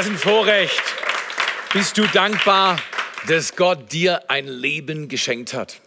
Was ein Vorrecht. Bist du dankbar, dass Gott dir ein Leben geschenkt hat?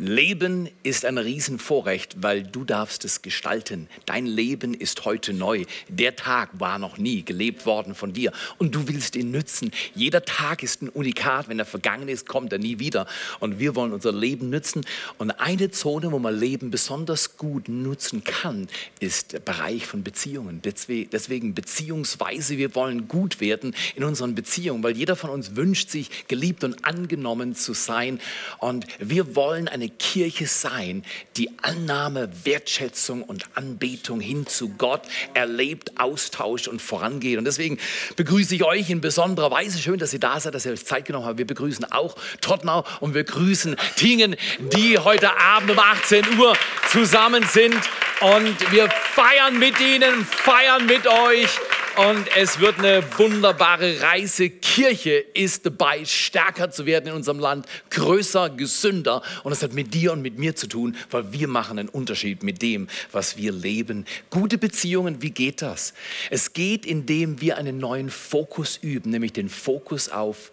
Leben ist ein Riesenvorrecht, weil du darfst es gestalten. Dein Leben ist heute neu. Der Tag war noch nie gelebt worden von dir und du willst ihn nützen. Jeder Tag ist ein Unikat. Wenn er vergangen ist, kommt er nie wieder. Und wir wollen unser Leben nützen. Und eine Zone, wo man Leben besonders gut nutzen kann, ist der Bereich von Beziehungen. Deswegen beziehungsweise wir wollen gut werden in unseren Beziehungen, weil jeder von uns wünscht sich, geliebt und angenommen zu sein. Und wir wollen eine Kirche sein, die Annahme, Wertschätzung und Anbetung hin zu Gott erlebt, austauscht und vorangeht. Und deswegen begrüße ich euch in besonderer Weise. Schön, dass ihr da seid, dass ihr euch Zeit genommen habt. Wir begrüßen auch Tottenau und wir grüßen Tingen, die heute Abend um 18 Uhr zusammen sind. Und wir feiern mit ihnen, feiern mit euch und es wird eine wunderbare Reise. Kirche ist dabei, stärker zu werden in unserem Land, größer, gesünder. Und das hat mit dir und mit mir zu tun, weil wir machen einen Unterschied mit dem, was wir leben. Gute Beziehungen, wie geht das? Es geht, indem wir einen neuen Fokus üben, nämlich den Fokus auf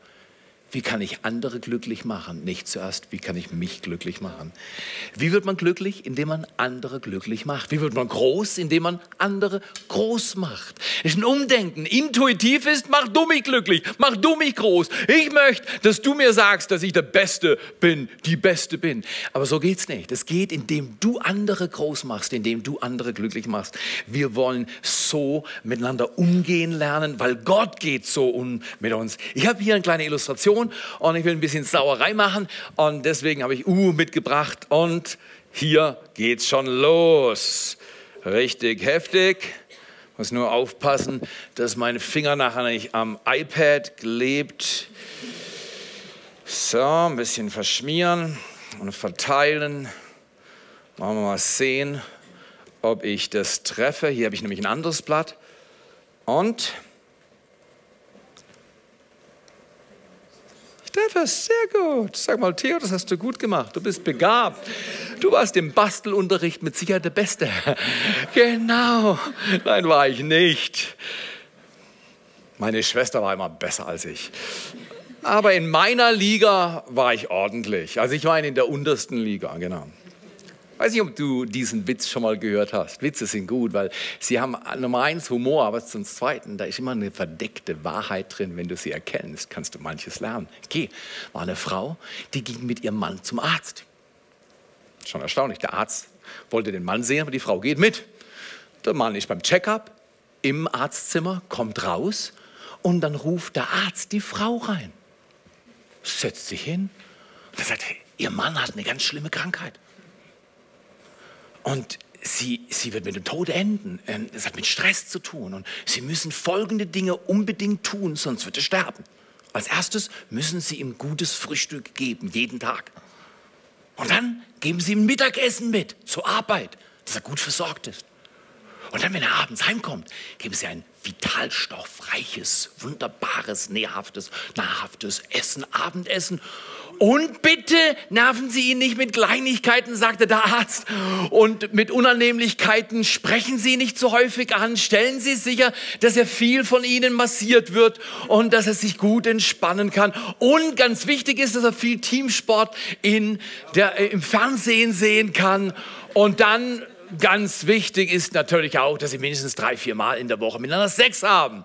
wie kann ich andere glücklich machen? Nicht zuerst, wie kann ich mich glücklich machen? Wie wird man glücklich? Indem man andere glücklich macht. Wie wird man groß? Indem man andere groß macht. Es ist ein Umdenken. Intuitiv ist, mach du mich glücklich, mach du mich groß. Ich möchte, dass du mir sagst, dass ich der Beste bin, die Beste bin. Aber so geht's nicht. Es geht, indem du andere groß machst, indem du andere glücklich machst. Wir wollen so miteinander umgehen lernen, weil Gott geht so um mit uns. Ich habe hier eine kleine Illustration Situation und ich will ein bisschen Sauerei machen und deswegen habe ich U mitgebracht und hier geht's schon los. Richtig heftig. Muss nur aufpassen, dass meine Finger nachher nicht am iPad klebt. So, ein bisschen verschmieren und verteilen. Machen wir mal sehen, ob ich das treffe. Hier habe ich nämlich ein anderes Blatt. Und Steffes, sehr gut. Sag mal, Theo, das hast du gut gemacht. Du bist begabt. Du warst im Bastelunterricht mit Sicherheit der Beste. genau. Nein, war ich nicht. Meine Schwester war immer besser als ich. Aber in meiner Liga war ich ordentlich. Also ich war in der untersten Liga, genau. Weiß nicht, ob du diesen Witz schon mal gehört hast. Witze sind gut, weil sie haben Nummer eins Humor, aber zum Zweiten, da ist immer eine verdeckte Wahrheit drin. Wenn du sie erkennst, kannst du manches lernen. Okay, war eine Frau, die ging mit ihrem Mann zum Arzt. Schon erstaunlich. Der Arzt wollte den Mann sehen, aber die Frau geht mit. Der Mann ist beim Checkup im Arztzimmer, kommt raus und dann ruft der Arzt die Frau rein. Setzt sich hin und sagt, ihr Mann hat eine ganz schlimme Krankheit. Und sie, sie wird mit dem Tod enden. Ähm, es hat mit Stress zu tun. Und sie müssen folgende Dinge unbedingt tun, sonst wird er sterben. Als erstes müssen sie ihm gutes Frühstück geben, jeden Tag. Und dann geben sie ihm Mittagessen mit zur Arbeit, dass er gut versorgt ist. Und dann, wenn er abends heimkommt, geben sie ein vitalstoffreiches, wunderbares, nährhaftes, nahrhaftes Essen, Abendessen. Und bitte nerven Sie ihn nicht mit Kleinigkeiten, sagte der Arzt. Und mit Unannehmlichkeiten sprechen Sie nicht so häufig an. Stellen Sie sicher, dass er viel von Ihnen massiert wird und dass er sich gut entspannen kann. Und ganz wichtig ist, dass er viel Teamsport in der, äh, im Fernsehen sehen kann. Und dann ganz wichtig ist natürlich auch, dass Sie mindestens drei, vier Mal in der Woche miteinander Sex haben.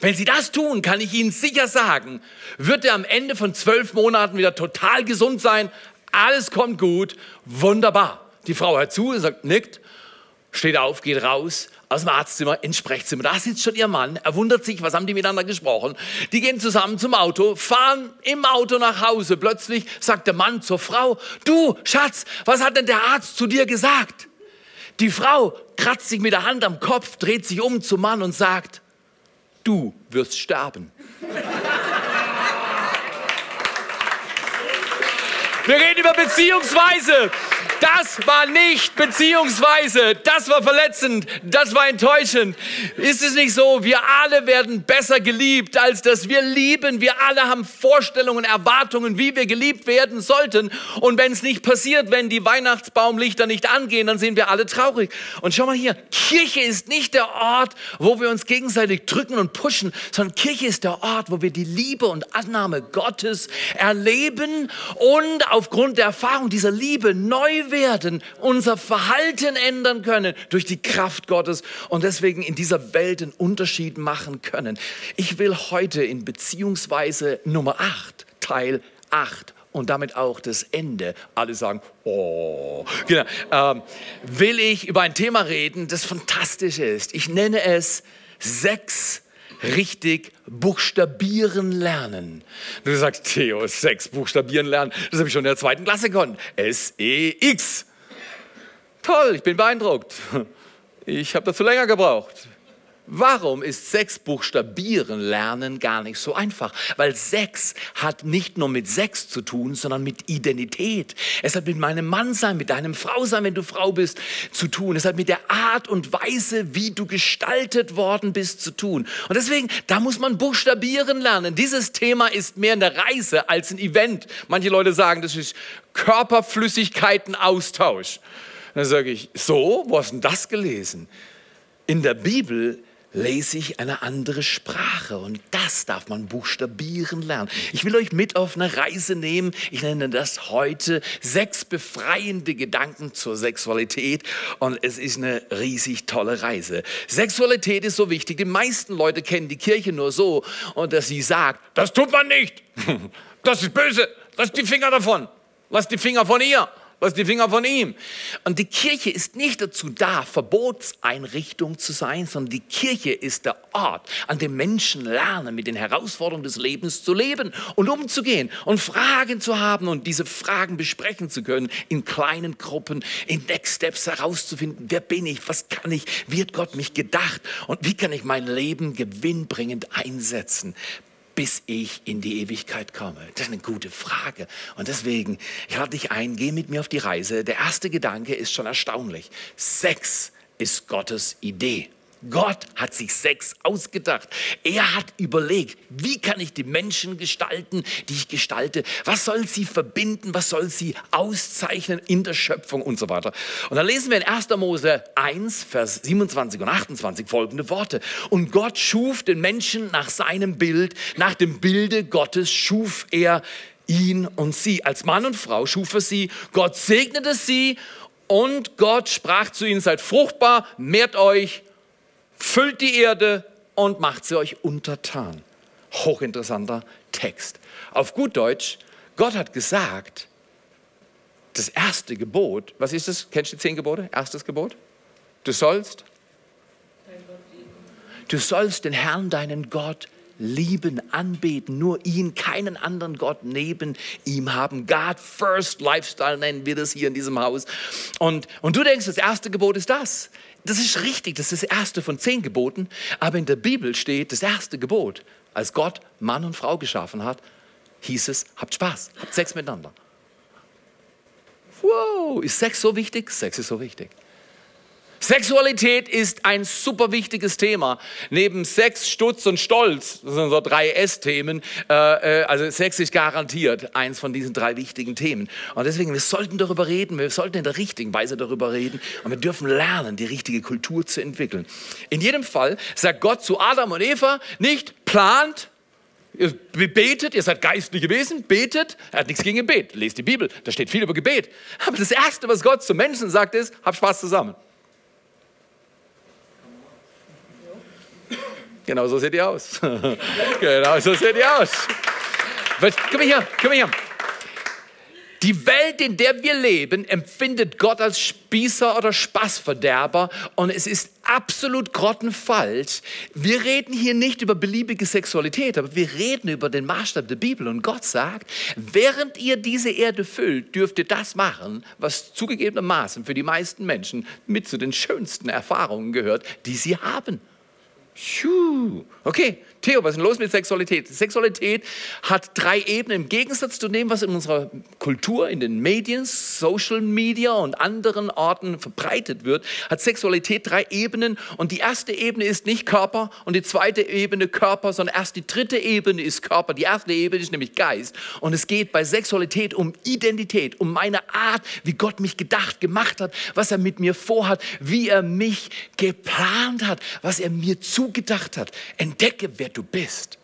Wenn Sie das tun, kann ich Ihnen sicher sagen, wird er am Ende von zwölf Monaten wieder total gesund sein. Alles kommt gut, wunderbar. Die Frau hört zu, sagt, nickt, steht auf, geht raus aus dem Arztzimmer ins Sprechzimmer. Da sitzt schon ihr Mann. Er wundert sich, was haben die miteinander gesprochen? Die gehen zusammen zum Auto, fahren im Auto nach Hause. Plötzlich sagt der Mann zur Frau, du Schatz, was hat denn der Arzt zu dir gesagt? Die Frau kratzt sich mit der Hand am Kopf, dreht sich um zum Mann und sagt, du wirst sterben. Wir reden über Beziehungsweise. Das war nicht beziehungsweise, das war verletzend, das war enttäuschend. Ist es nicht so, wir alle werden besser geliebt, als dass wir lieben. Wir alle haben Vorstellungen, Erwartungen, wie wir geliebt werden sollten. Und wenn es nicht passiert, wenn die Weihnachtsbaumlichter nicht angehen, dann sind wir alle traurig. Und schau mal hier, Kirche ist nicht der Ort, wo wir uns gegenseitig drücken und pushen, sondern Kirche ist der Ort, wo wir die Liebe und Annahme Gottes erleben und aufgrund der Erfahrung dieser Liebe neu werden, unser Verhalten ändern können durch die Kraft Gottes und deswegen in dieser Welt einen Unterschied machen können. Ich will heute in Beziehungsweise Nummer 8, Teil 8 und damit auch das Ende. Alle sagen, oh, genau. Ähm, will ich über ein Thema reden, das fantastisch ist. Ich nenne es sechs richtig buchstabieren lernen. Du sagst, Theo, sechs buchstabieren lernen, das habe ich schon in der zweiten Klasse gekonnt. S-E-X. Toll, ich bin beeindruckt. Ich habe dazu länger gebraucht. Warum ist sechs Buchstabieren lernen gar nicht so einfach? Weil sechs hat nicht nur mit Sex zu tun, sondern mit Identität. Es hat mit meinem Mann sein, mit deinem Frau sein, wenn du Frau bist, zu tun. Es hat mit der Art und Weise, wie du gestaltet worden bist, zu tun. Und deswegen, da muss man Buchstabieren lernen. Dieses Thema ist mehr eine Reise als ein Event. Manche Leute sagen, das ist Körperflüssigkeitenaustausch. Dann sage ich, so, wo hast du denn das gelesen? In der Bibel lese ich eine andere Sprache und das darf man buchstabieren lernen. Ich will euch mit auf eine Reise nehmen. Ich nenne das heute sechs befreiende Gedanken zur Sexualität und es ist eine riesig tolle Reise. Sexualität ist so wichtig. Die meisten Leute kennen die Kirche nur so und dass sie sagt, das tut man nicht. Das ist böse. Lass die Finger davon. Lass die Finger von ihr. Lass die Finger von ihm. Und die Kirche ist nicht dazu da, Verbotseinrichtung zu sein, sondern die Kirche ist der Ort, an dem Menschen lernen, mit den Herausforderungen des Lebens zu leben und umzugehen und Fragen zu haben und diese Fragen besprechen zu können in kleinen Gruppen, in Next Steps herauszufinden, wer bin ich, was kann ich, hat Gott mich gedacht? Und wie kann ich mein Leben gewinnbringend einsetzen bis ich in die Ewigkeit komme? Das ist eine gute Frage. Und deswegen, ich lade dich ein, geh mit mir auf die Reise. Der erste Gedanke ist schon erstaunlich. Sex ist Gottes Idee. Gott hat sich Sex ausgedacht. Er hat überlegt, wie kann ich die Menschen gestalten, die ich gestalte? Was soll sie verbinden? Was soll sie auszeichnen in der Schöpfung und so weiter? Und dann lesen wir in 1. Mose 1, Vers 27 und 28 folgende Worte. Und Gott schuf den Menschen nach seinem Bild, nach dem Bilde Gottes schuf er ihn und sie. Als Mann und Frau schuf er sie. Gott segnete sie und Gott sprach zu ihnen, seid fruchtbar, mehrt euch füllt die Erde und macht sie euch untertan. Hochinteressanter Text. Auf gut Deutsch, Gott hat gesagt, das erste Gebot, was ist das? Kennst du die zehn Gebote? Erstes Gebot? Du sollst? Du sollst den Herrn, deinen Gott, lieben, anbeten, nur ihn, keinen anderen Gott neben ihm haben. God First Lifestyle nennen wir das hier in diesem Haus. Und, und du denkst, das erste Gebot ist das. Das ist richtig, das ist das erste von zehn Geboten, aber in der Bibel steht das erste Gebot, als Gott Mann und Frau geschaffen hat, hieß es, habt Spaß, habt Sex miteinander. Wow, ist Sex so wichtig? Sex ist so wichtig. Sexualität ist ein super wichtiges Thema. Neben Sex, Stutz und Stolz, das sind so drei S-Themen, äh, äh, also Sex ist garantiert eins von diesen drei wichtigen Themen. Und deswegen, wir sollten darüber reden, wir sollten in der richtigen Weise darüber reden und wir dürfen lernen, die richtige Kultur zu entwickeln. In jedem Fall sagt Gott zu Adam und Eva nicht, plant, Ihr betet, ihr seid geistliche Wesen, betet. Er hat nichts gegen Gebet. Lest die Bibel, da steht viel über Gebet. Aber das Erste, was Gott zu Menschen sagt, ist, hab Spaß zusammen. Genau so seht ihr aus. genau so seht ihr aus. Komm hier, komm hier. Die Welt, in der wir leben, empfindet Gott als Spießer oder Spaßverderber und es ist absolut grottenfalsch. Wir reden hier nicht über beliebige Sexualität, aber wir reden über den Maßstab der Bibel und Gott sagt, während ihr diese Erde füllt, dürft ihr das machen, was zugegebenermaßen für die meisten Menschen mit zu den schönsten Erfahrungen gehört, die sie haben. Okay, Theo, was ist denn los mit Sexualität? Sexualität hat drei Ebenen. Im Gegensatz zu dem, was in unserer Kultur, in den Medien, Social Media und anderen Orten verbreitet wird, hat Sexualität drei Ebenen. Und die erste Ebene ist nicht Körper und die zweite Ebene Körper, sondern erst die dritte Ebene ist Körper. Die erste Ebene ist nämlich Geist. Und es geht bei Sexualität um Identität, um meine Art, wie Gott mich gedacht, gemacht hat, was er mit mir vorhat, wie er mich geplant hat, was er mir zugedacht hat. Entdecke, wer du bist.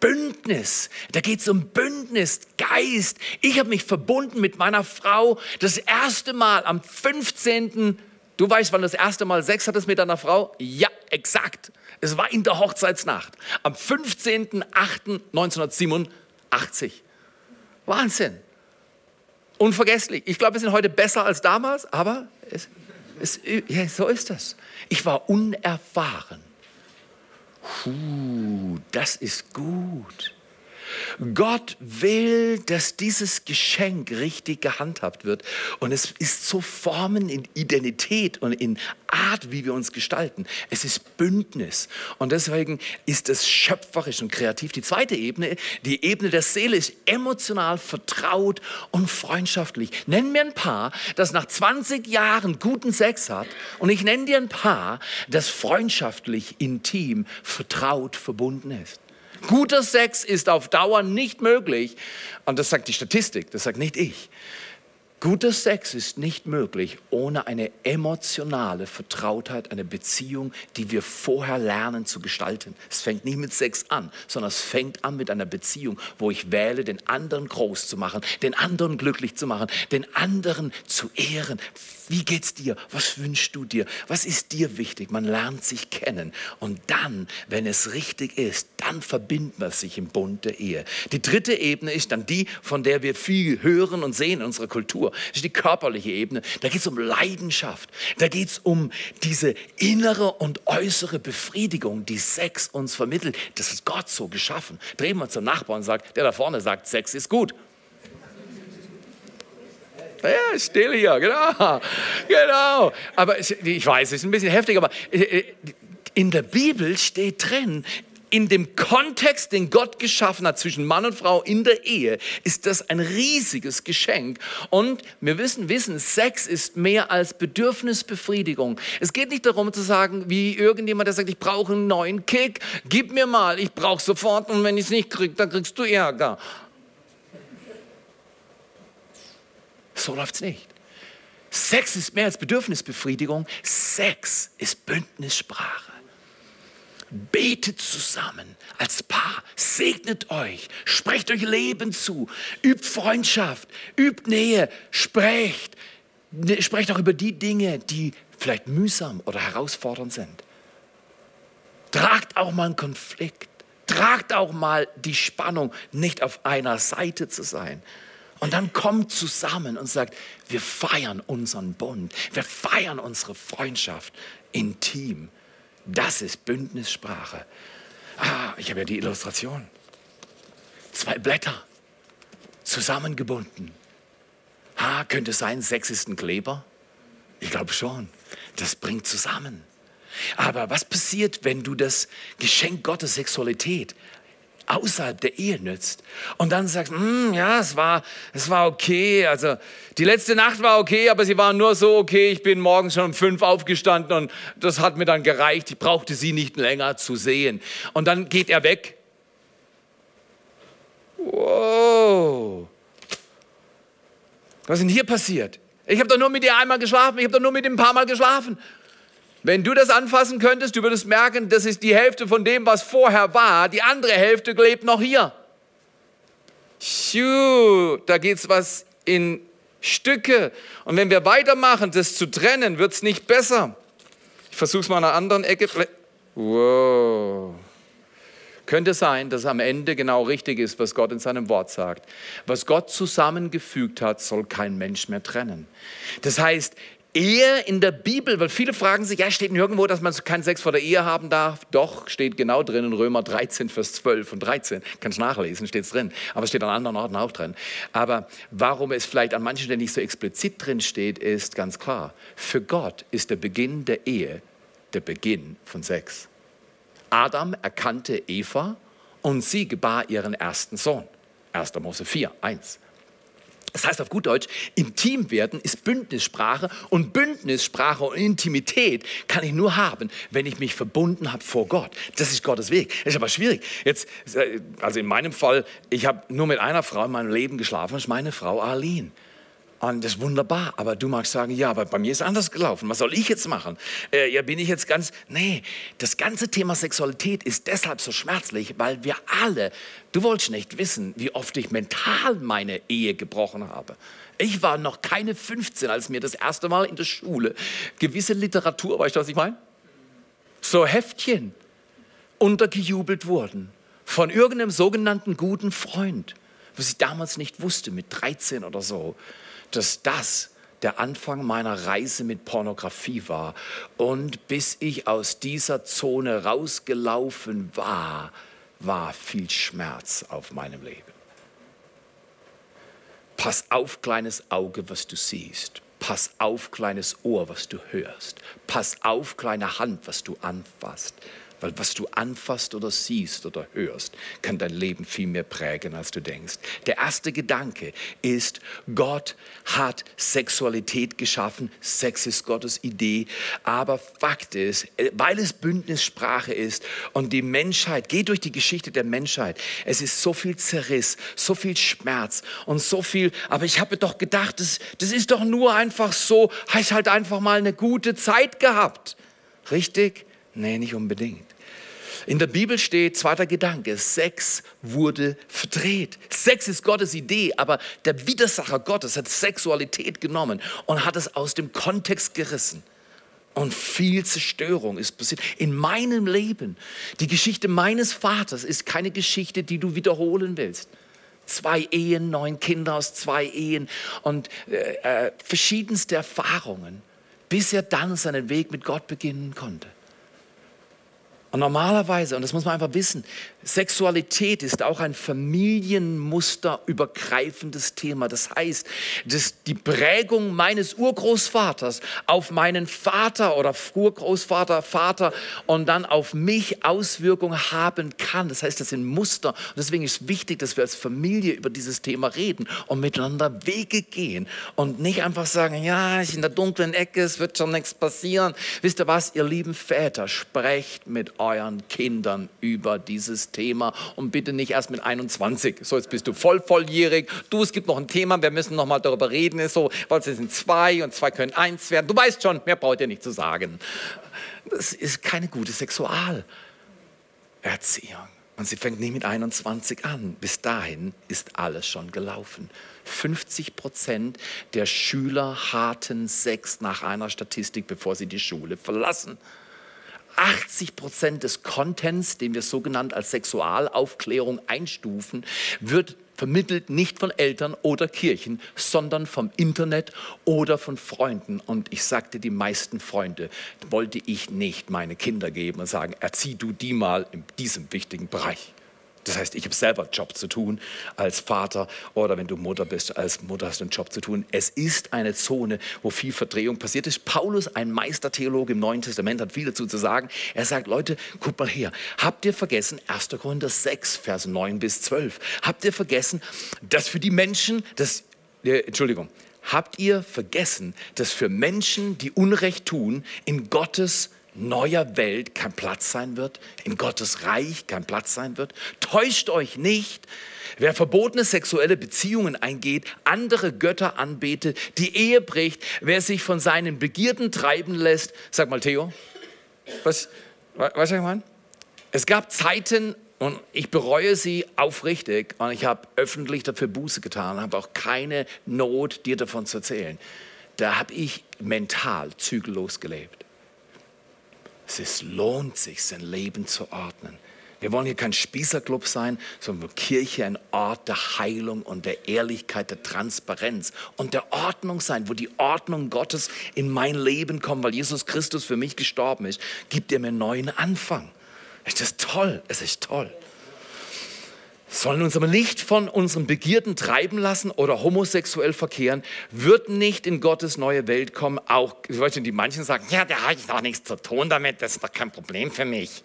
Bündnis. Da geht es um Bündnis, Geist. Ich habe mich verbunden mit meiner Frau das erste Mal am 15. Du weißt, wann das erste Mal Sex hattest mit deiner Frau? Ja, exakt. Es war in der Hochzeitsnacht. Am 15.08.1987. Wahnsinn. Unvergesslich. Ich glaube, wir sind heute besser als damals, aber es, es, ja, so ist das. Ich war unerfahren. Puh, das ist gut. Gott will, dass dieses Geschenk richtig gehandhabt wird. Und es ist zu formen in Identität und in Art, wie wir uns gestalten. Es ist Bündnis. Und deswegen ist es schöpferisch und kreativ. Die zweite Ebene, die Ebene der Seele, ist emotional vertraut und freundschaftlich. Nenn mir ein Paar, das nach 20 Jahren guten Sex hat. Und ich nenne dir ein Paar, das freundschaftlich, intim, vertraut, verbunden ist. Guter Sex ist auf Dauer nicht möglich. Und das sagt die Statistik, das sagt nicht ich. Guter Sex ist nicht möglich ohne eine emotionale Vertrautheit, eine Beziehung, die wir vorher lernen zu gestalten. Es fängt nicht mit Sex an, sondern es fängt an mit einer Beziehung, wo ich wähle, den anderen groß zu machen, den anderen glücklich zu machen, den anderen zu ehren, wie geht's dir? Was wünschst du dir? Was ist dir wichtig? Man lernt sich kennen. Und dann, wenn es richtig ist, dann verbindet man sich im Bund der Ehe. Die dritte Ebene ist dann die, von der wir viel hören und sehen in unserer Kultur. Das ist die körperliche Ebene. Da geht es um Leidenschaft. Da geht es um diese innere und äußere Befriedigung, die Sex uns vermittelt. Das ist Gott so geschaffen. Drehen wir zum Nachbarn und sagt, der da vorne sagt, Sex ist gut. Ja, still hier, genau. Genau. Aber ich weiß, es ist ein bisschen heftig, aber äh, äh, in der Bibel steht drin, in dem Kontext, den Gott geschaffen hat zwischen Mann und Frau in der Ehe, ist das ein riesiges Geschenk. Und wir wissen, wissen, Sex ist mehr als Bedürfnisbefriedigung. Es geht nicht darum zu sagen, wie irgendjemand, der sagt, ich brauche einen neuen Kick, gib mir mal, ich brauche sofort und wenn ich es nicht kriege, dann kriegst du Ärger. So läuft es nicht. Sex ist mehr als Bedürfnisbefriedigung. Sex ist Bündnissprache. Betet zusammen als Paar, segnet euch, sprecht euch Leben zu, übt Freundschaft, übt Nähe, sprecht, ne, sprecht auch über die Dinge, die vielleicht mühsam oder herausfordernd sind. Tragt auch mal einen Konflikt, tragt auch mal die Spannung, nicht auf einer Seite zu sein. Und dann kommt zusammen und sagt, wir feiern unseren Bund, wir feiern unsere Freundschaft intim. Das ist Bündnissprache. Ah, ich habe ja die Illustration. Zwei Blätter zusammengebunden. Ah, könnte es sein, Sex ist ein Kleber? Ich glaube schon. Das bringt zusammen. Aber was passiert, wenn du das Geschenk Gottes Sexualität außerhalb der Ehe nützt und dann sagst, hm, ja, es war, es war okay, also die letzte Nacht war okay, aber sie war nur so okay, ich bin morgens schon um fünf aufgestanden und das hat mir dann gereicht, ich brauchte sie nicht länger zu sehen. Und dann geht er weg. Wow. Was ist denn hier passiert? Ich habe doch nur mit ihr einmal geschlafen, ich habe doch nur mit ihm ein paar Mal geschlafen. Wenn du das anfassen könntest, du würdest merken, das ist die Hälfte von dem, was vorher war. Die andere Hälfte lebt noch hier. Schuh, da geht's was in Stücke. Und wenn wir weitermachen, das zu trennen, wird es nicht besser. Ich versuche es mal an einer anderen Ecke. Wow. Könnte sein, dass am Ende genau richtig ist, was Gott in seinem Wort sagt. Was Gott zusammengefügt hat, soll kein Mensch mehr trennen. Das heißt, Ehe in der Bibel, weil viele fragen sich, ja, steht nirgendwo, dass man keinen Sex vor der Ehe haben darf. Doch, steht genau drin in Römer 13, Vers 12 und 13. Kannst nachlesen, steht es drin. Aber es steht an anderen Orten auch drin. Aber warum es vielleicht an manchen Stellen nicht so explizit drin steht, ist ganz klar. Für Gott ist der Beginn der Ehe der Beginn von Sex. Adam erkannte Eva und sie gebar ihren ersten Sohn. 1. Mose 4, 1. Das heißt auf gut Deutsch, intim werden ist Bündnissprache und Bündnissprache und Intimität kann ich nur haben, wenn ich mich verbunden habe vor Gott. Das ist Gottes Weg. Das ist aber schwierig. Jetzt, also in meinem Fall, ich habe nur mit einer Frau in meinem Leben geschlafen, das ist meine Frau Arlene. Und das ist wunderbar. Aber du magst sagen, ja, aber bei mir ist es anders gelaufen. Was soll ich jetzt machen? Äh, ja, bin ich jetzt ganz. Nee, das ganze Thema Sexualität ist deshalb so schmerzlich, weil wir alle, du wolltest nicht wissen, wie oft ich mental meine Ehe gebrochen habe. Ich war noch keine 15, als mir das erste Mal in der Schule gewisse Literatur, weißt du, was ich meine? So Heftchen untergejubelt wurden von irgendeinem sogenannten guten Freund, was ich damals nicht wusste, mit 13 oder so dass das der Anfang meiner Reise mit Pornografie war. Und bis ich aus dieser Zone rausgelaufen war, war viel Schmerz auf meinem Leben. Pass auf, kleines Auge, was du siehst. Pass auf, kleines Ohr, was du hörst. Pass auf, kleine Hand, was du anfasst. Weil was du anfasst oder siehst oder hörst, kann dein Leben viel mehr prägen, als du denkst. Der erste Gedanke ist, Gott hat Sexualität geschaffen. Sex ist Gottes Idee. Aber Fakt ist, weil es Bündnissprache ist und die Menschheit, geht durch die Geschichte der Menschheit. Es ist so viel Zerriss, so viel Schmerz und so viel, aber ich habe doch gedacht, das, das ist doch nur einfach so, ich halt einfach mal eine gute Zeit gehabt. Richtig? Nee, nicht unbedingt. In der Bibel steht, zweiter Gedanke, Sex wurde verdreht. Sex ist Gottes Idee, aber der Widersacher Gottes hat Sexualität genommen und hat es aus dem Kontext gerissen. Und viel Zerstörung ist passiert. In meinem Leben, die Geschichte meines Vaters ist keine Geschichte, die du wiederholen willst. Zwei Ehen, neun Kinder aus zwei Ehen und äh, äh, verschiedenste Erfahrungen, bis er dann seinen Weg mit Gott beginnen konnte. Und normalerweise, und das muss man einfach wissen, Sexualität ist auch ein familienmusterübergreifendes Thema. Das heißt, dass die Prägung meines Urgroßvaters auf meinen Vater oder Urgroßvater, Vater und dann auf mich Auswirkungen haben kann. Das heißt, das sind Muster. Und deswegen ist wichtig, dass wir als Familie über dieses Thema reden und miteinander Wege gehen und nicht einfach sagen, ja, ich in der dunklen Ecke, es wird schon nichts passieren. Wisst ihr was, ihr lieben Väter, sprecht mit euren Kindern über dieses Thema. Und bitte nicht erst mit 21. So, jetzt bist du voll volljährig. Du, es gibt noch ein Thema, wir müssen noch mal darüber reden. So, weil es sind zwei und zwei können eins werden. Du weißt schon, mehr braucht ihr nicht zu sagen. Das ist keine gute Sexualerziehung. Und sie fängt nicht mit 21 an. Bis dahin ist alles schon gelaufen. 50 Prozent der Schüler hatten Sex nach einer Statistik, bevor sie die Schule verlassen. 80 Prozent des Contents, den wir sogenannt als Sexualaufklärung einstufen, wird vermittelt nicht von Eltern oder Kirchen, sondern vom Internet oder von Freunden. Und ich sagte, die meisten Freunde wollte ich nicht meine Kinder geben und sagen, erzieh du die mal in diesem wichtigen Bereich. Das heißt, ich habe selber Job zu tun als Vater oder wenn du Mutter bist, als Mutter hast du einen Job zu tun. Es ist eine Zone, wo viel Verdrehung passiert ist. Paulus, ein Meistertheologe im Neuen Testament, hat viel dazu zu sagen. Er sagt, Leute, guckt mal her. Habt ihr vergessen, 1. Korinther 6, Vers 9 bis 12, habt ihr vergessen, dass für die Menschen, das, äh, Entschuldigung, habt ihr vergessen, dass für Menschen, die Unrecht tun, in Gottes neuer Welt kein Platz sein wird, in Gottes Reich kein Platz sein wird. Täuscht euch nicht, wer verbotene sexuelle Beziehungen eingeht, andere Götter anbetet, die Ehe bricht, wer sich von seinen Begierden treiben lässt. Sag mal, Theo, was, was ich meine? Es gab Zeiten, und ich bereue sie aufrichtig und ich habe öffentlich dafür Buße getan, habe auch keine Not, dir davon zu erzählen. Da habe ich mental zügellos gelebt. Es lohnt sich, sein Leben zu ordnen. Wir wollen hier kein Spießerclub sein, sondern Kirche ein Ort der Heilung und der Ehrlichkeit, der Transparenz und der Ordnung sein, wo die Ordnung Gottes in mein Leben kommt, weil Jesus Christus für mich gestorben ist, gibt er mir einen neuen Anfang. Ist das toll? Es ist toll sollen uns aber nicht von unseren Begierden treiben lassen oder homosexuell verkehren, wird nicht in Gottes neue Welt kommen. Auch, die manchen sagen, ja, da habe ich doch nichts zu tun damit, das ist doch kein Problem für mich.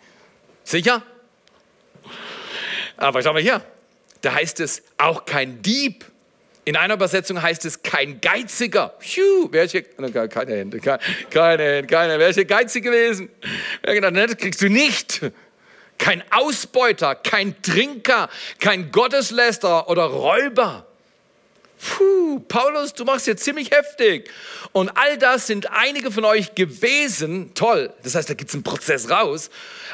Sicher? Aber schau mal hier. Da heißt es auch kein Dieb. In einer Übersetzung heißt es kein Geiziger. Phew, hier? Keine Hände, keine Hände, keine. Wer ist hier geizig gewesen? Wer gedacht, das kriegst du nicht. Kein Ausbeuter, kein Trinker, kein Gottesläster oder Räuber. Puh, Paulus, du machst jetzt ziemlich heftig. Und all das sind einige von euch gewesen. Toll. Das heißt, da gibt es einen Prozess raus.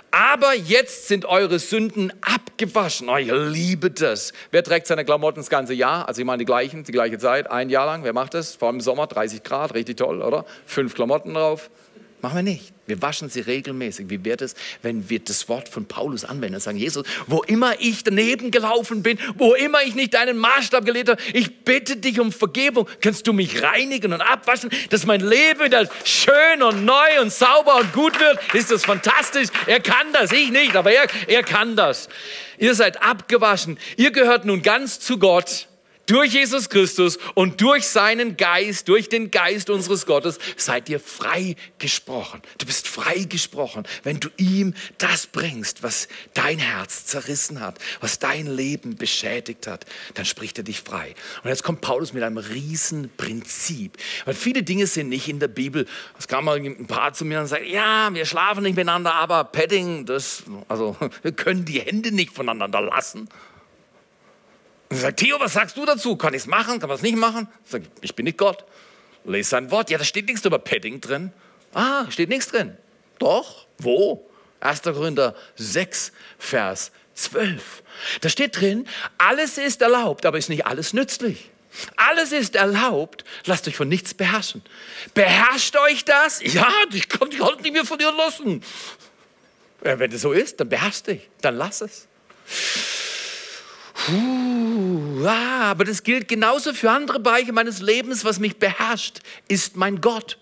Aber jetzt sind eure Sünden abgewaschen. Oh, ich liebe das. Wer trägt seine Klamotten das ganze Jahr? Also ich meine die gleichen, die gleiche Zeit, ein Jahr lang. Wer macht das? Vor allem im Sommer, 30 Grad, richtig toll, oder? Fünf Klamotten drauf. Machen wir nicht. Wir waschen sie regelmäßig. Wie wäre es, wenn wir das Wort von Paulus anwenden und sagen, Jesus, wo immer ich daneben gelaufen bin, wo immer ich nicht deinen Maßstab gelegt habe, ich bitte dich um Vergebung. Kannst du mich reinigen und abwaschen, dass mein Leben wieder schön und neu und sauber und gut wird? Ist das fantastisch? Er kann das, ich nicht, aber er, er kann das. Ihr seid abgewaschen. Ihr gehört nun ganz zu Gott durch Jesus Christus und durch seinen Geist, durch den Geist unseres Gottes, seid ihr frei gesprochen. Du bist frei gesprochen, wenn du ihm das bringst, was dein Herz zerrissen hat, was dein Leben beschädigt hat, dann spricht er dich frei. Und jetzt kommt Paulus mit einem riesen Prinzip. Weil viele Dinge sind nicht in der Bibel. Es kam mal ein paar zu mir und sagt, ja, wir schlafen nicht miteinander, aber Padding, das, also wir können die Hände nicht voneinander lassen. Und er sagt, Theo, was sagst du dazu? Kann ich es machen? Kann man es nicht machen? Ich ich bin nicht Gott. Lese sein Wort. Ja, da steht nichts über Padding drin. Ah, steht nichts drin. Doch, wo? 1. Korinther 6, Vers 12. Da steht drin, alles ist erlaubt, aber ist nicht alles nützlich. Alles ist erlaubt, lasst euch von nichts beherrschen. Beherrscht euch das? Ja, ich kann die Hand nicht mehr von dir lassen. Wenn es so ist, dann beherrscht dich, dann lass es. Puh, ah, aber das gilt genauso für andere Bereiche meines Lebens. Was mich beherrscht, ist mein Gott.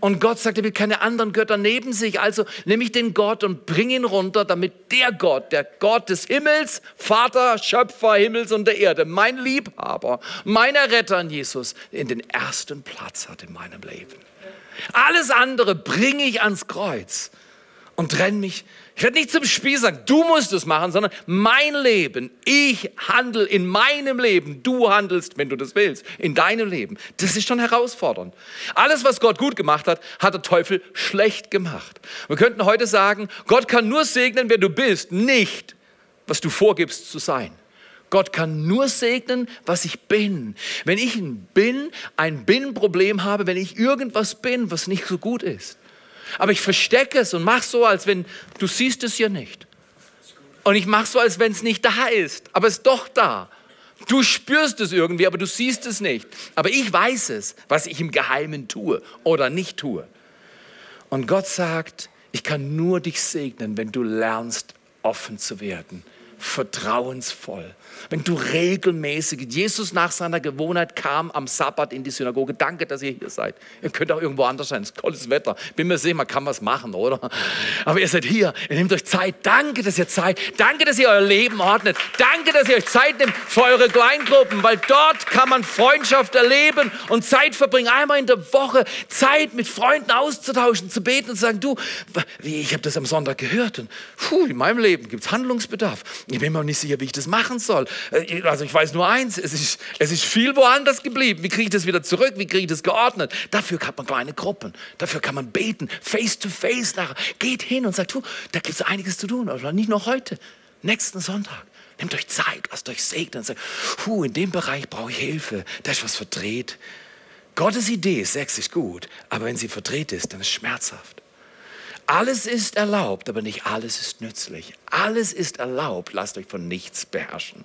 Und Gott sagt, er will keine anderen Götter neben sich. Also nehme ich den Gott und bringe ihn runter, damit der Gott, der Gott des Himmels, Vater, Schöpfer Himmels und der Erde, mein Liebhaber, mein Retter in Jesus, in den ersten Platz hat in meinem Leben. Alles andere bringe ich ans Kreuz und trenne mich ich werde nicht zum Spiel sagen, du musst es machen, sondern mein Leben, ich handle in meinem Leben, du handelst, wenn du das willst, in deinem Leben. Das ist schon herausfordernd. Alles, was Gott gut gemacht hat, hat der Teufel schlecht gemacht. Wir könnten heute sagen, Gott kann nur segnen, wer du bist, nicht, was du vorgibst zu sein. Gott kann nur segnen, was ich bin. Wenn ich ein Bin, ein Bin-Problem habe, wenn ich irgendwas bin, was nicht so gut ist, aber ich verstecke es und mache so, als wenn du siehst es ja nicht. Und ich mache so, als wenn es nicht da ist, aber es ist doch da. Du spürst es irgendwie, aber du siehst es nicht. Aber ich weiß es, was ich im Geheimen tue oder nicht tue. Und Gott sagt, ich kann nur dich segnen, wenn du lernst, offen zu werden, vertrauensvoll wenn du regelmäßig, Jesus nach seiner Gewohnheit kam am Sabbat in die Synagoge. Danke, dass ihr hier seid. Ihr könnt auch irgendwo anders sein. Es ist tolles Wetter. Bin mir sicher, man kann was machen, oder? Aber ihr seid hier. Ihr nehmt euch Zeit. Danke, dass ihr Zeit. Danke, dass ihr euer Leben ordnet. Danke, dass ihr euch Zeit nehmt für eure Kleingruppen, weil dort kann man Freundschaft erleben und Zeit verbringen. Einmal in der Woche Zeit mit Freunden auszutauschen, zu beten und zu sagen, du, ich habe das am Sonntag gehört und puh, in meinem Leben gibt es Handlungsbedarf. Ich bin mir auch nicht sicher, wie ich das machen soll. Äh, also ich weiß nur eins, es ist, es ist viel woanders geblieben. Wie kriege ich das wieder zurück? Wie kriege ich das geordnet? Dafür hat man kleine Gruppen. Dafür kann man beten, face to face nachher. Geht hin und sagt, da gibt es einiges zu tun. Aber nicht nur heute, nächsten Sonntag. Nehmt euch Zeit, lasst euch segnen sagt, puh, in dem Bereich brauche ich Hilfe. Da ist was verdreht. Gottes Idee, ist gut, aber wenn sie verdreht ist, dann ist es schmerzhaft. Alles ist erlaubt, aber nicht alles ist nützlich. Alles ist erlaubt, lasst euch von nichts beherrschen.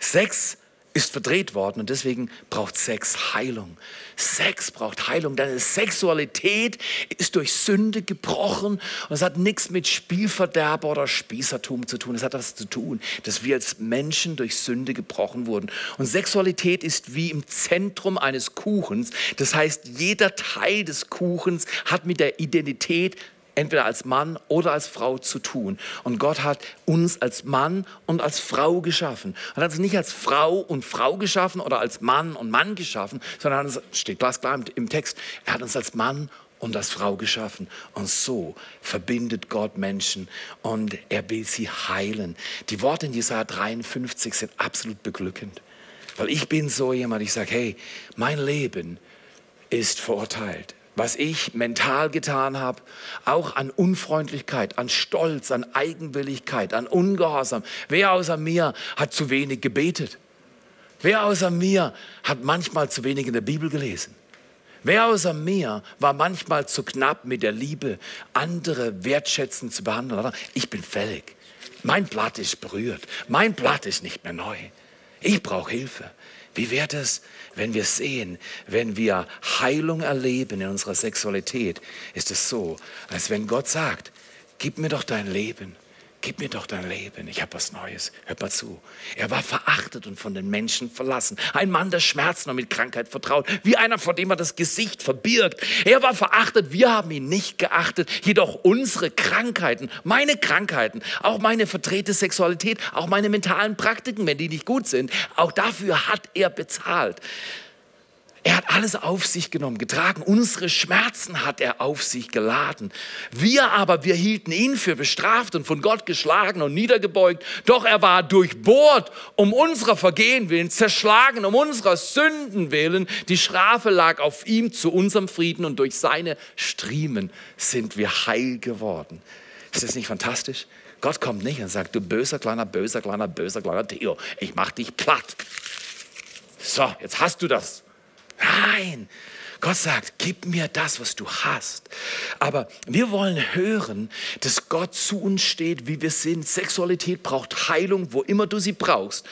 Sex ist verdreht worden und deswegen braucht Sex Heilung. Sex braucht Heilung. Deine Sexualität ist durch Sünde gebrochen und es hat nichts mit Spielverderber oder Spießertum zu tun. Es hat das zu tun, dass wir als Menschen durch Sünde gebrochen wurden. Und Sexualität ist wie im Zentrum eines Kuchens. Das heißt, jeder Teil des Kuchens hat mit der Identität entweder als Mann oder als Frau zu tun. Und Gott hat uns als Mann und als Frau geschaffen. Er hat uns nicht als Frau und Frau geschaffen oder als Mann und Mann geschaffen, sondern es steht glasklar im Text, er hat uns als Mann und als Frau geschaffen. Und so verbindet Gott Menschen und er will sie heilen. Die Worte in Jesaja 53 sind absolut beglückend. Weil ich bin so jemand, ich sage, hey, mein Leben ist verurteilt. Was ich mental getan habe, auch an Unfreundlichkeit, an Stolz, an Eigenwilligkeit, an Ungehorsam. Wer außer mir hat zu wenig gebetet? Wer außer mir hat manchmal zu wenig in der Bibel gelesen? Wer außer mir war manchmal zu knapp mit der Liebe, andere wertschätzend zu behandeln? Ich bin fällig. Mein Blatt ist berührt. Mein Blatt ist nicht mehr neu. Ich brauche Hilfe. Wie wäre es, wenn wir sehen, wenn wir Heilung erleben in unserer Sexualität, ist es so, als wenn Gott sagt, gib mir doch dein Leben. Gib mir doch dein Leben, ich habe was Neues. Hört mal zu. Er war verachtet und von den Menschen verlassen. Ein Mann, der Schmerzen und mit Krankheit vertraut, wie einer, vor dem er das Gesicht verbirgt. Er war verachtet, wir haben ihn nicht geachtet. Jedoch unsere Krankheiten, meine Krankheiten, auch meine verdrehte Sexualität, auch meine mentalen Praktiken, wenn die nicht gut sind, auch dafür hat er bezahlt. Er hat alles auf sich genommen, getragen. Unsere Schmerzen hat er auf sich geladen. Wir aber, wir hielten ihn für bestraft und von Gott geschlagen und niedergebeugt. Doch er war durchbohrt um unserer Vergehen willen, zerschlagen um unserer Sünden willen. Die Strafe lag auf ihm zu unserem Frieden und durch seine Striemen sind wir heil geworden. Ist das nicht fantastisch? Gott kommt nicht und sagt, du böser kleiner, böser kleiner, böser kleiner Theo, ich mach dich platt. So, jetzt hast du das. Nein, Gott sagt, gib mir das, was du hast. Aber wir wollen hören, dass Gott zu uns steht, wie wir sind. Sexualität braucht Heilung, wo immer du sie brauchst.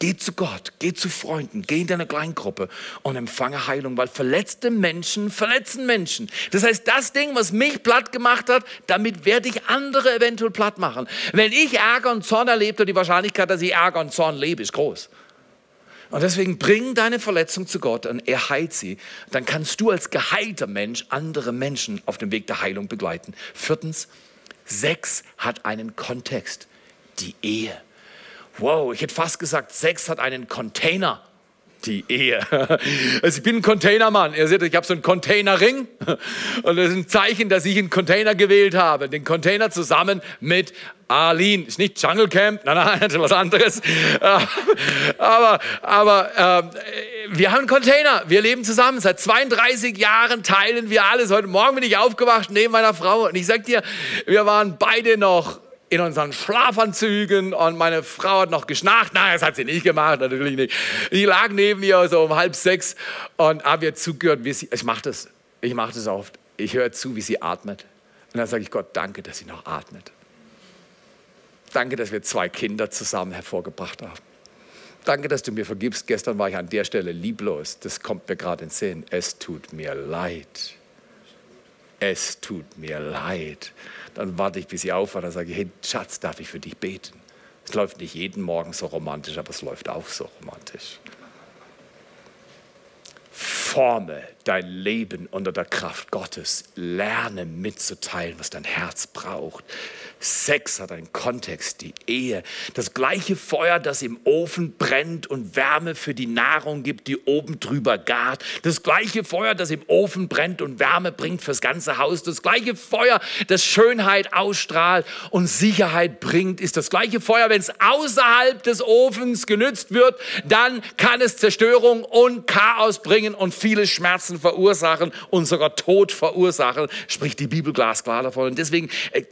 Geh zu Gott, geh zu Freunden, geh in deine Kleingruppe und empfange Heilung, weil verletzte Menschen verletzen Menschen. Das heißt, das Ding, was mich platt gemacht hat, damit werde ich andere eventuell platt machen. Wenn ich Ärger und Zorn erlebe, die Wahrscheinlichkeit, dass ich Ärger und Zorn lebe, ist groß. Und deswegen bring deine Verletzung zu Gott und er heilt sie. Dann kannst du als geheilter Mensch andere Menschen auf dem Weg der Heilung begleiten. Viertens, Sex hat einen Kontext, die Ehe. Wow, ich hätte fast gesagt, Sex hat einen Container die Ehe. Also ich bin ein Containermann. Ihr seht, ich habe so einen Containerring und das ist ein Zeichen, dass ich einen Container gewählt habe. Den Container zusammen mit Arlene. Ist nicht Jungle Camp, nein, nein, das ist was anderes. Aber, aber äh, wir haben einen Container. Wir leben zusammen. Seit 32 Jahren teilen wir alles. Heute Morgen bin ich aufgewacht neben meiner Frau und ich sag dir, wir waren beide noch in unseren Schlafanzügen und meine Frau hat noch geschnarcht. Nein, das hat sie nicht gemacht, natürlich nicht. Ich lag neben ihr so um halb sechs und habe ihr zugehört, wie sie, ich mache das, ich mache das oft. Ich höre zu, wie sie atmet. Und dann sage ich Gott, danke, dass sie noch atmet. Danke, dass wir zwei Kinder zusammen hervorgebracht haben. Danke, dass du mir vergibst. Gestern war ich an der Stelle lieblos. Das kommt mir gerade in Sinn. Es tut mir leid. Es tut mir leid. Dann warte ich, bis sie aufwacht. Dann sage hey Schatz, darf ich für dich beten? Es läuft nicht jeden Morgen so romantisch, aber es läuft auch so romantisch. Forme dein Leben unter der Kraft Gottes. Lerne mitzuteilen, was dein Herz braucht. Sex hat einen Kontext, die Ehe. Das gleiche Feuer, das im Ofen brennt und Wärme für die Nahrung gibt, die oben drüber gart. Das gleiche Feuer, das im Ofen brennt und Wärme bringt fürs ganze Haus. Das gleiche Feuer, das Schönheit ausstrahlt und Sicherheit bringt, ist das gleiche Feuer, wenn es außerhalb des Ofens genützt wird, dann kann es Zerstörung und Chaos bringen und viele Schmerzen verursachen und sogar Tod verursachen, spricht die Bibel glasklar davon. Und deswegen, äh,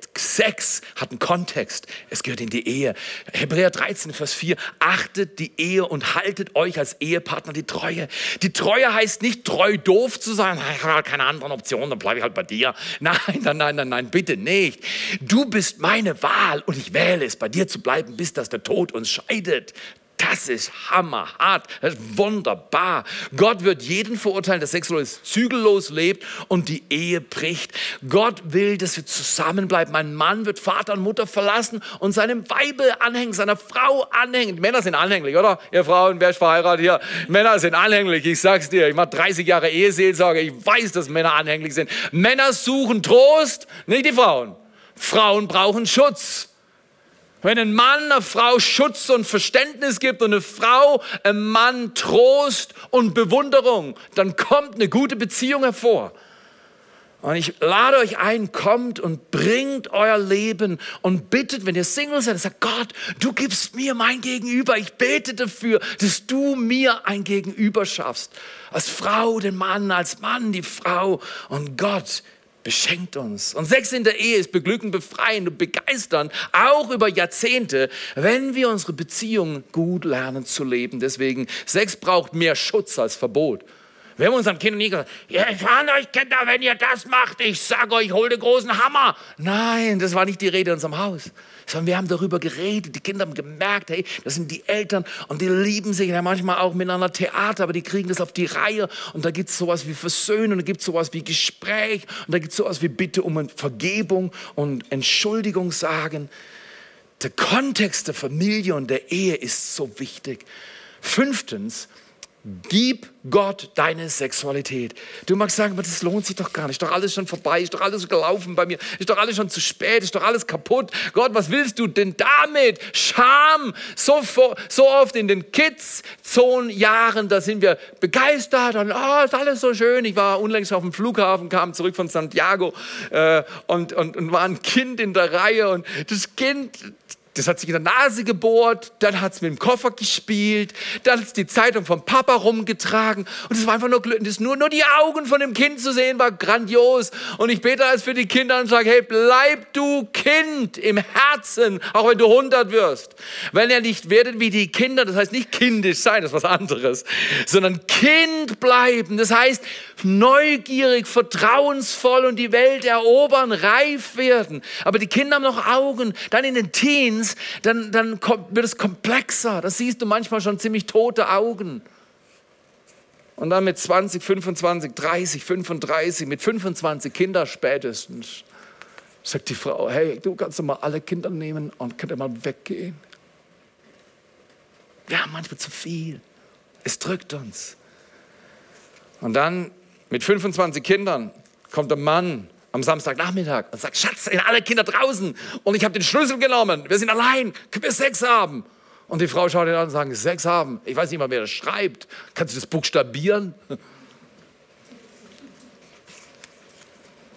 Hat einen Kontext. Es gehört in die Ehe. Hebräer 13, Vers 4, achtet die Ehe und haltet euch als Ehepartner die Treue. Die Treue heißt nicht treu doof zu sein, ich habe keine anderen Optionen, dann bleibe ich halt bei dir. Nein, nein, nein, nein, nein, bitte nicht. Du bist meine Wahl und ich wähle es, bei dir zu bleiben, bis dass der Tod uns scheidet. Das ist hammerhart, das ist wunderbar. Gott wird jeden verurteilen, der sexuell zügellos lebt und die Ehe bricht. Gott will, dass wir zusammenbleiben. Mein Mann wird Vater und Mutter verlassen und seinem Weibe anhängen, seiner Frau anhängen. Männer sind anhänglich, oder? Ihr Frauen, wer ist verheiratet hier? Männer sind anhänglich, ich sag's dir. Ich mache 30 Jahre Eheseelsorge, ich weiß, dass Männer anhänglich sind. Männer suchen Trost, nicht die Frauen. Frauen brauchen Schutz. Wenn ein Mann einer Frau Schutz und Verständnis gibt und eine Frau einem Mann Trost und Bewunderung, dann kommt eine gute Beziehung hervor. Und ich lade euch ein, kommt und bringt euer Leben und bittet, wenn ihr Single seid, sagt Gott, du gibst mir mein Gegenüber. Ich bete dafür, dass du mir ein Gegenüber schaffst. Als Frau den Mann, als Mann die Frau. Und Gott beschenkt uns. Und Sex in der Ehe ist beglückend, befreiend und begeisternd, auch über Jahrzehnte, wenn wir unsere Beziehungen gut lernen zu leben. Deswegen, Sex braucht mehr Schutz als Verbot. Wir haben unseren Kindern nie gesagt, ich warne euch Kinder, wenn ihr das macht, ich sage euch, hol den großen Hammer. Nein, das war nicht die Rede in unserem Haus. Sondern wir haben darüber geredet. Die Kinder haben gemerkt, hey, das sind die Eltern und die lieben sich ja manchmal auch miteinander Theater, aber die kriegen das auf die Reihe. Und da gibt es sowas wie Versöhnen, und da gibt es sowas wie Gespräch und da gibt es sowas wie Bitte um Vergebung und Entschuldigung sagen. Der Kontext der Familie und der Ehe ist so wichtig. Fünftens, Gib Gott deine Sexualität. Du magst sagen, das lohnt sich doch gar nicht. Ist doch alles schon vorbei, ist doch alles gelaufen bei mir, ist doch alles schon zu spät, ist doch alles kaputt. Gott, was willst du denn damit? Scham. So, so oft in den Kids-Zone-Jahren, da sind wir begeistert und oh, ist alles so schön. Ich war unlängst auf dem Flughafen, kam zurück von Santiago äh, und, und, und war ein Kind in der Reihe und das Kind das hat sich in der Nase gebohrt, dann hat es mit dem Koffer gespielt, dann hat es die Zeitung vom Papa rumgetragen und es war einfach nur, das nur, nur die Augen von dem Kind zu sehen, war grandios. Und ich bete als für die Kinder und sage, hey, bleib du Kind im Herzen, auch wenn du 100 wirst. Wenn ihr nicht werdet wie die Kinder, das heißt nicht kindisch sein, das ist was anderes, sondern Kind bleiben. Das heißt neugierig, vertrauensvoll und die Welt erobern, reif werden. Aber die Kinder haben noch Augen, dann in den Teens, Lebens, dann, dann wird es komplexer. Das siehst du manchmal schon ziemlich tote Augen. Und dann mit 20, 25, 30, 35, mit 25 Kinder spätestens, sagt die Frau, hey, du kannst doch mal alle Kinder nehmen und könnt ihr mal weggehen. Wir haben manchmal zu viel. Es drückt uns. Und dann mit 25 Kindern kommt der Mann am Samstagnachmittag und sagt, Schatz, sind alle Kinder draußen und ich habe den Schlüssel genommen, wir sind allein, können wir Sex haben? Und die Frau schaut ihn an und sagt, Sex haben? Ich weiß nicht mal, wer das schreibt. Kannst du das buchstabieren?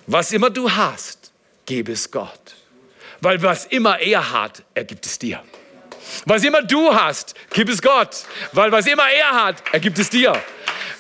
Was immer du hast, gebe es Gott. Weil was immer er hat, er gibt es dir. Was immer du hast, gib es Gott. Weil was immer er hat, er gibt es dir.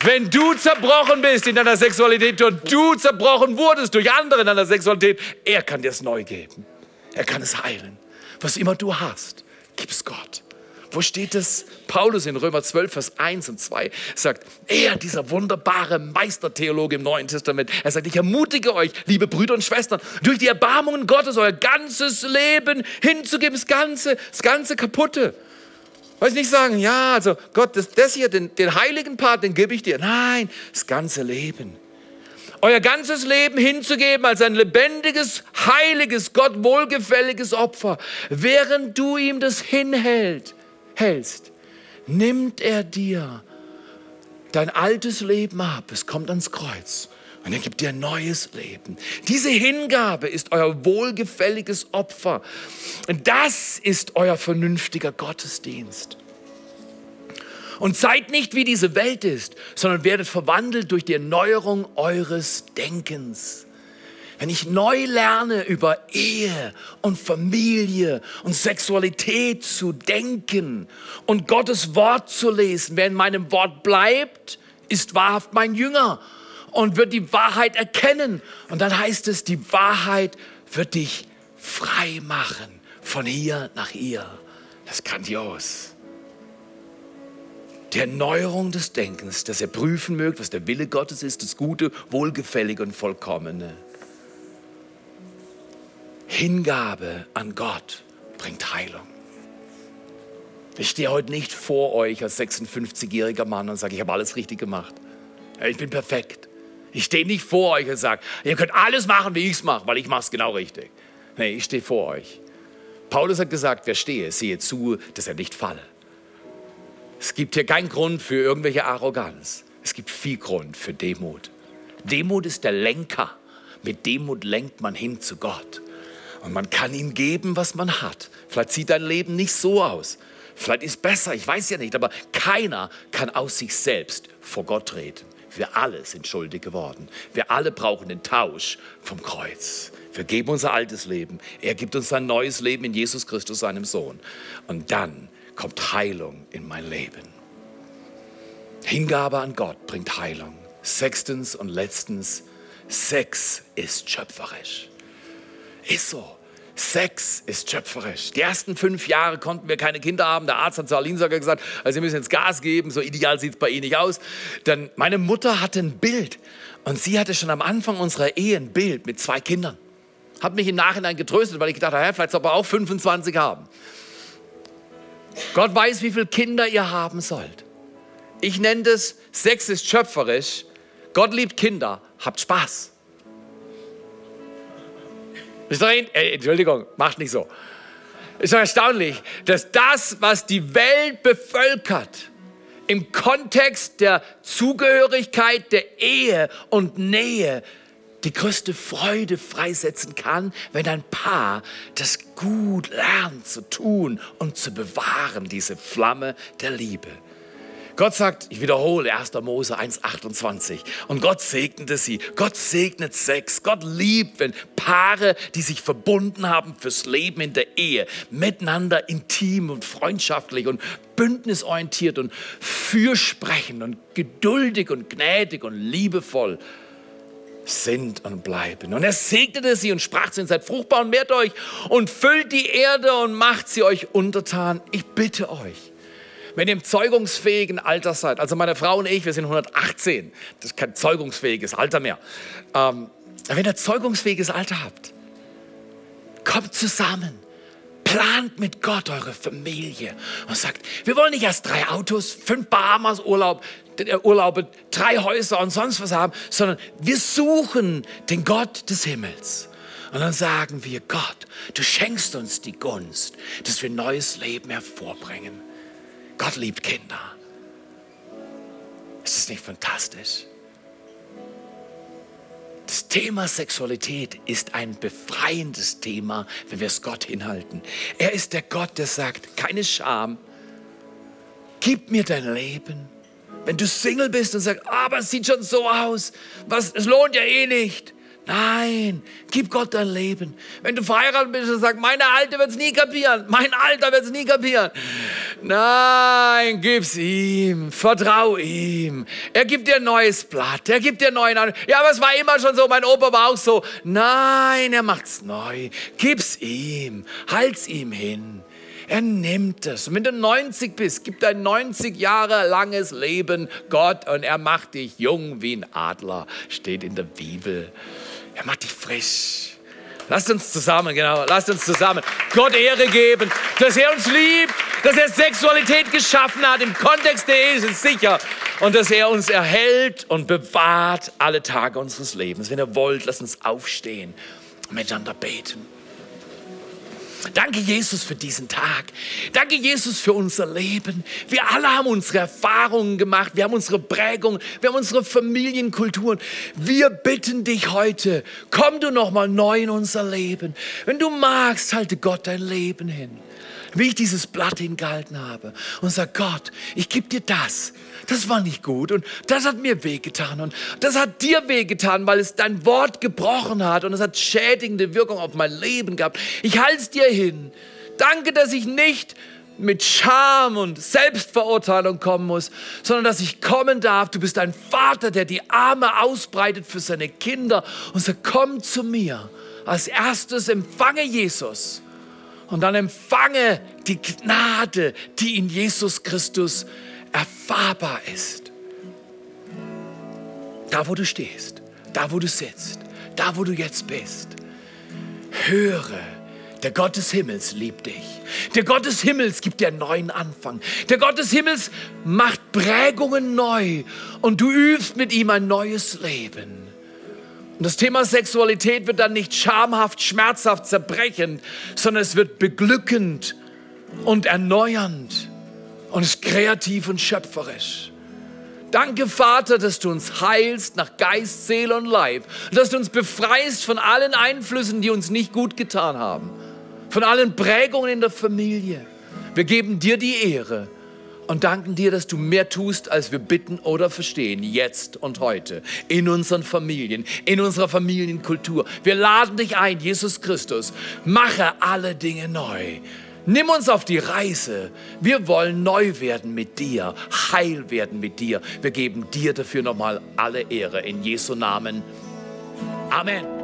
Wenn du zerbrochen bist in deiner Sexualität und du zerbrochen wurdest durch andere in deiner Sexualität, er kann dir es neu geben. Er kann es heilen. Was immer du hast, gib es Gott. Wo steht es? Paulus in Römer 12, Vers 1 und 2 sagt, er, dieser wunderbare Meistertheologe im Neuen Testament, er sagt, ich ermutige euch, liebe Brüder und Schwestern, durch die Erbarmungen Gottes euer ganzes Leben hinzugeben, das Ganze, das Ganze Kaputte. Weiß nicht sagen, ja, also Gott, das, das hier, den, den heiligen Part, den gebe ich dir. Nein, das ganze Leben. Euer ganzes Leben hinzugeben als ein lebendiges, heiliges, Gott wohlgefälliges Opfer. Während du ihm das hinhältst, hältst, nimmt er dir dein altes Leben ab. Es kommt ans Kreuz. Und er gibt dir ein neues Leben. Diese Hingabe ist euer wohlgefälliges Opfer. Und das ist euer vernünftiger Gottesdienst. Und seid nicht wie diese Welt ist, sondern werdet verwandelt durch die Erneuerung eures Denkens. Wenn ich neu lerne über Ehe und Familie und Sexualität zu denken und Gottes Wort zu lesen, wer in meinem Wort bleibt, ist wahrhaft mein Jünger und wird die Wahrheit erkennen. Und dann heißt es, die Wahrheit wird dich frei machen von hier nach hier. Das ist grandios. Die Erneuerung des Denkens, dass er prüfen mögt, was der Wille Gottes ist, das Gute, Wohlgefällige und Vollkommene. Hingabe an Gott bringt Heilung. Ich stehe heute nicht vor euch als 56-jähriger Mann und sage, ich habe alles richtig gemacht. Ich bin perfekt. Ich stehe nicht vor euch und sage, ihr könnt alles machen, wie ich es mache, weil ich mache es genau richtig. Nee, ich stehe vor euch. Paulus hat gesagt, wer stehe, sehe zu, dass er nicht falle. Es gibt hier keinen Grund für irgendwelche Arroganz. Es gibt viel Grund für Demut. Demut ist der Lenker. Mit Demut lenkt man hin zu Gott. Und man kann ihm geben, was man hat. Vielleicht sieht dein Leben nicht so aus. Vielleicht ist es besser, ich weiß ja nicht. Aber keiner kann aus sich selbst vor Gott treten. Wir alle sind schuldig geworden. Wir alle brauchen den Tausch vom Kreuz. Wir geben unser altes Leben. Er gibt uns ein neues Leben in Jesus Christus, seinem Sohn. Und dann kommt Heilung in mein Leben. Hingabe an Gott bringt Heilung. Sechstens und letztens, Sex ist schöpferisch. Ist so. Sex ist schöpferisch. Die ersten fünf Jahre konnten wir keine Kinder haben. Der Arzt hat zu Aline sogar gesagt, also Sie müssen ins Gas geben, so ideal sieht es bei Ihnen nicht aus. Dann meine Mutter hatte ein Bild und sie hatte schon am Anfang unserer Ehe ein Bild mit zwei Kindern. Hat mich im Nachhinein getröstet, weil ich gedacht habe, vielleicht soll er auch 25 haben. Gott weiß, wie viele Kinder ihr haben sollt. Ich nenne das, Sex ist schöpferisch. Gott liebt Kinder. Habt Spaß. Ist doch, äh, Entschuldigung, macht nicht so. Ist doch erstaunlich, dass das, was die Welt bevölkert, im Kontext der Zugehörigkeit, der Ehe und Nähe die größte Freude freisetzen kann, wenn ein Paar das gut lernt zu tun und zu bewahren, diese Flamme der Liebe. Gott sagt, ich wiederhole 1. Mose 1,28. Und Gott segnete sie. Gott segnet Sex. Gott liebt, wenn Paare, die sich verbunden haben fürs Leben in der Ehe, miteinander intim und freundschaftlich und bündnisorientiert und fürsprechend und geduldig und gnädig und liebevoll sind und bleiben. Und er segnete sie und sprach zu ihnen, seid fruchtbar und mehrt euch und füllt die Erde und macht sie euch untertan. Ich bitte euch wenn ihr im zeugungsfähigen Alter seid, also meine Frau und ich, wir sind 118, das ist kein zeugungsfähiges Alter mehr. Ähm, wenn ihr zeugungsfähiges Alter habt, kommt zusammen, plant mit Gott eure Familie und sagt, wir wollen nicht erst drei Autos, fünf Bahamas Urlaub, äh, Urlaube, drei Häuser und sonst was haben, sondern wir suchen den Gott des Himmels. Und dann sagen wir, Gott, du schenkst uns die Gunst, dass wir neues Leben hervorbringen. Gott liebt Kinder. Ist das nicht fantastisch? Das Thema Sexualität ist ein befreiendes Thema, wenn wir es Gott hinhalten. Er ist der Gott, der sagt, keine Scham, gib mir dein Leben. Wenn du Single bist und sagst, aber es sieht schon so aus, was, es lohnt ja eh nicht. Nein, gib Gott dein Leben. Wenn du verheiratet bist und sagst, meine Alte wird es nie kapieren, mein Alter wird es nie kapieren. Nein, gib's ihm, vertrau ihm. Er gibt dir ein neues Blatt, er gibt dir neuen An Ja, aber es war immer schon so, mein Opa war auch so. Nein, er macht's neu. Gib's ihm, halt's ihm hin. Er nimmt es. Und wenn du 90 bist, gibt ein 90 Jahre langes Leben Gott und er macht dich jung wie ein Adler, steht in der Bibel. Er macht dich frisch. Lasst uns zusammen, genau, lasst uns zusammen Gott Ehre geben, dass er uns liebt, dass er Sexualität geschaffen hat. Im Kontext der Ehe ist sicher. Und dass er uns erhält und bewahrt alle Tage unseres Lebens. Wenn ihr wollt, lasst uns aufstehen und miteinander beten. Danke, Jesus, für diesen Tag. Danke, Jesus, für unser Leben. Wir alle haben unsere Erfahrungen gemacht. Wir haben unsere Prägung. Wir haben unsere Familienkulturen. Wir bitten dich heute, komm du noch mal neu in unser Leben. Wenn du magst, halte Gott dein Leben hin wie ich dieses Blatt hingehalten habe und sage, Gott, ich gebe dir das. Das war nicht gut und das hat mir wehgetan und das hat dir wehgetan, weil es dein Wort gebrochen hat und es hat schädigende Wirkung auf mein Leben gehabt. Ich halte es dir hin. Danke, dass ich nicht mit Scham und Selbstverurteilung kommen muss, sondern dass ich kommen darf. Du bist ein Vater, der die Arme ausbreitet für seine Kinder und sagt, komm zu mir. Als erstes empfange Jesus und dann empfange die Gnade, die in Jesus Christus erfahrbar ist. Da, wo du stehst, da, wo du sitzt, da, wo du jetzt bist, höre, der Gott des Himmels liebt dich. Der Gott des Himmels gibt dir einen neuen Anfang. Der Gott des Himmels macht Prägungen neu und du übst mit ihm ein neues Leben. Und das Thema Sexualität wird dann nicht schamhaft, schmerzhaft, zerbrechend, sondern es wird beglückend und erneuernd und ist kreativ und schöpferisch. Danke, Vater, dass du uns heilst nach Geist, Seele und Leib. dass du uns befreist von allen Einflüssen, die uns nicht gut getan haben. Von allen Prägungen in der Familie. Wir geben dir die Ehre und danken dir, dass du mehr tust, als wir bitten oder verstehen, jetzt und heute, in unseren Familien, in unserer Familienkultur. Wir laden dich ein, Jesus Christus, mache alle Dinge neu. Nimm uns auf die Reise. Wir wollen neu werden mit dir, heil werden mit dir. Wir geben dir dafür nochmal alle Ehre in Jesu Namen. Amen.